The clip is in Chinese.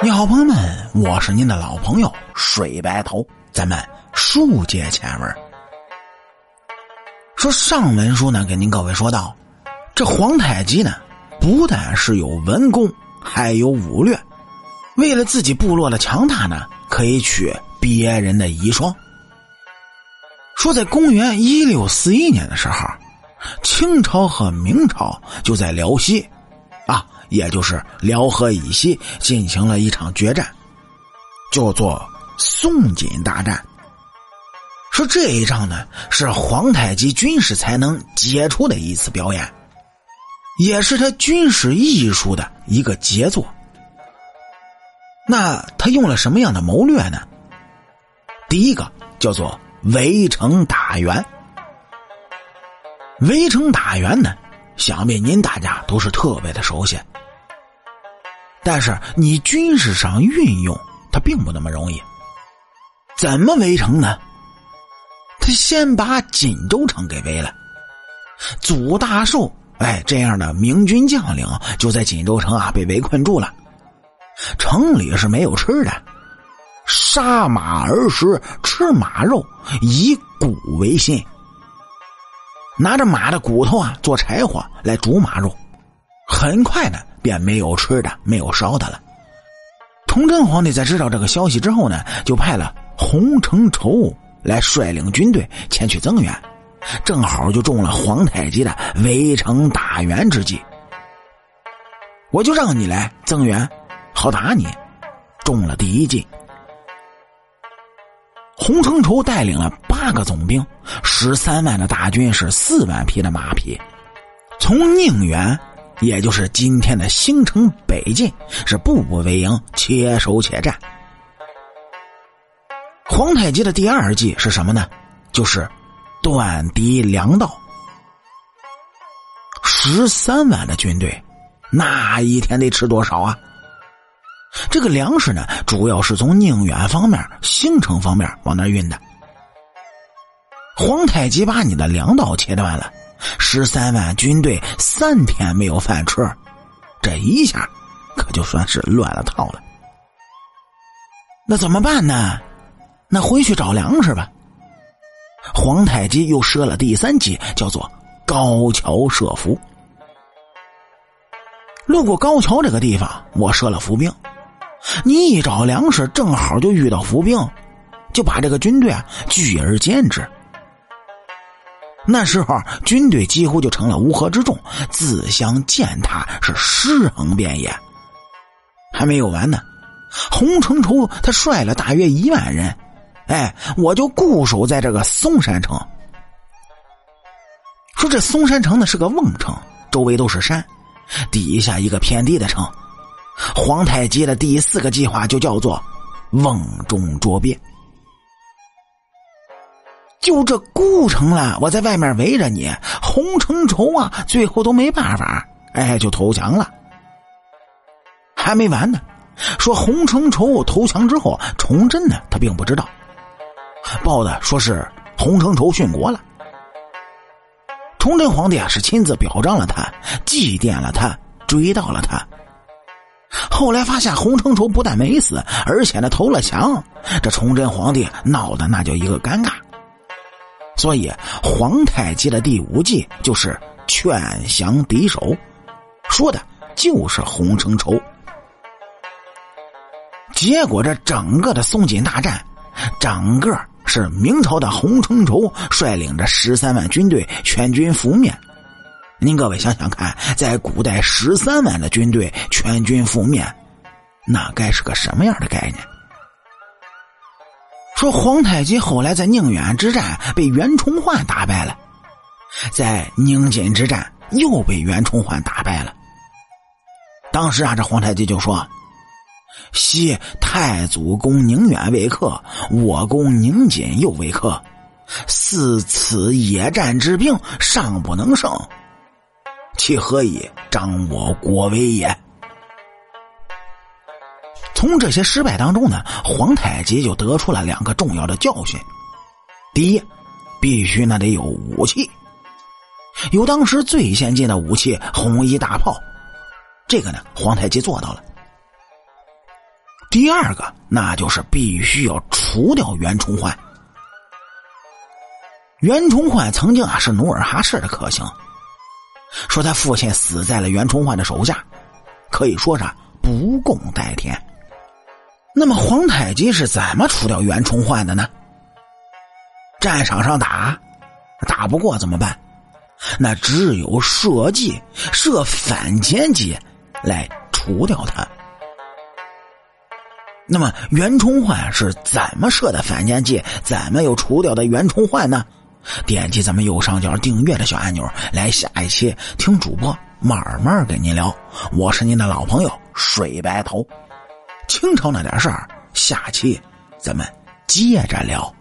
你好，朋友们，我是您的老朋友水白头，咱们书接前文。说上文书呢，给您各位说到，这皇太极呢，不但是有文功，还有武略。为了自己部落的强大呢，可以取别人的遗孀。说在公元一六四一年的时候，清朝和明朝就在辽西。也就是辽河以西进行了一场决战，叫做宋锦大战。说这一仗呢，是皇太极军事才能杰出的一次表演，也是他军事艺术的一个杰作。那他用了什么样的谋略呢？第一个叫做围城打援。围城打援呢，想必您大家都是特别的熟悉。但是你军事上运用它并不那么容易，怎么围城呢？他先把锦州城给围了，祖大寿哎这样的明军将领就在锦州城啊被围困住了，城里是没有吃的，杀马而食，吃马肉，以骨为心，拿着马的骨头啊做柴火来煮马肉，很快的。便没有吃的，没有烧的了。崇祯皇帝在知道这个消息之后呢，就派了洪承畴来率领军队前去增援，正好就中了皇太极的围城打援之计。我就让你来增援，好打你。中了第一计。洪承畴带领了八个总兵，十三万的大军，是四万匹的马匹，从宁远。也就是今天的兴城北进，是步步为营，且守且战。皇太极的第二计是什么呢？就是断敌粮道。十三万的军队，那一天得吃多少啊？这个粮食呢，主要是从宁远方面、兴城方面往那运的。皇太极把你的粮道切断了。十三万军队三天没有饭吃，这一下可就算是乱了套了。那怎么办呢？那回去找粮食吧。皇太极又设了第三计，叫做高桥设伏。路过高桥这个地方，我设了伏兵。你一找粮食，正好就遇到伏兵，就把这个军队啊聚而歼之。那时候，军队几乎就成了乌合之众，自相践踏，是尸横遍野。还没有完呢，洪承畴他率了大约一万人，哎，我就固守在这个嵩山城。说这嵩山城呢是个瓮城，周围都是山，底下一个偏低的城。皇太极的第四个计划就叫做“瓮中捉鳖”。就这孤城了，我在外面围着你，洪承畴啊，最后都没办法，哎，就投降了。还没完呢，说洪承畴投降之后，崇祯呢，他并不知道，报的说是洪承畴殉国了。崇祯皇帝啊，是亲自表彰了他，祭奠了他，追悼了他。后来发现洪承畴不但没死，而且呢投了降，这崇祯皇帝闹的那叫一个尴尬。所以，皇太极的第五计就是劝降敌手，说的就是洪承畴。结果，这整个的松锦大战，整个是明朝的洪承畴率领着十三万军队全军覆灭。您各位想想看，在古代十三万的军队全军覆灭，那该是个什么样的概念？说皇太极后来在宁远之战被袁崇焕打败了，在宁锦之战又被袁崇焕打败了。当时啊，这皇太极就说：“昔太祖攻宁远未克，我攻宁锦又未克，似此野战之兵尚不能胜，其何以彰我国威也？”从这些失败当中呢，皇太极就得出了两个重要的教训：第一，必须那得有武器，有当时最先进的武器——红衣大炮，这个呢，皇太极做到了；第二个，那就是必须要除掉袁崇焕。袁崇焕曾经啊是努尔哈赤的克星，说他父亲死在了袁崇焕的手下，可以说是不共戴天。那么皇太极是怎么除掉袁崇焕的呢？战场上打，打不过怎么办？那只有设计设反间计来除掉他。那么袁崇焕是怎么设的反间计？怎么又除掉的袁崇焕呢？点击咱们右上角订阅的小按钮，来下一期听主播慢慢跟您聊。我是您的老朋友水白头。清朝那点事儿，下期咱们接着聊。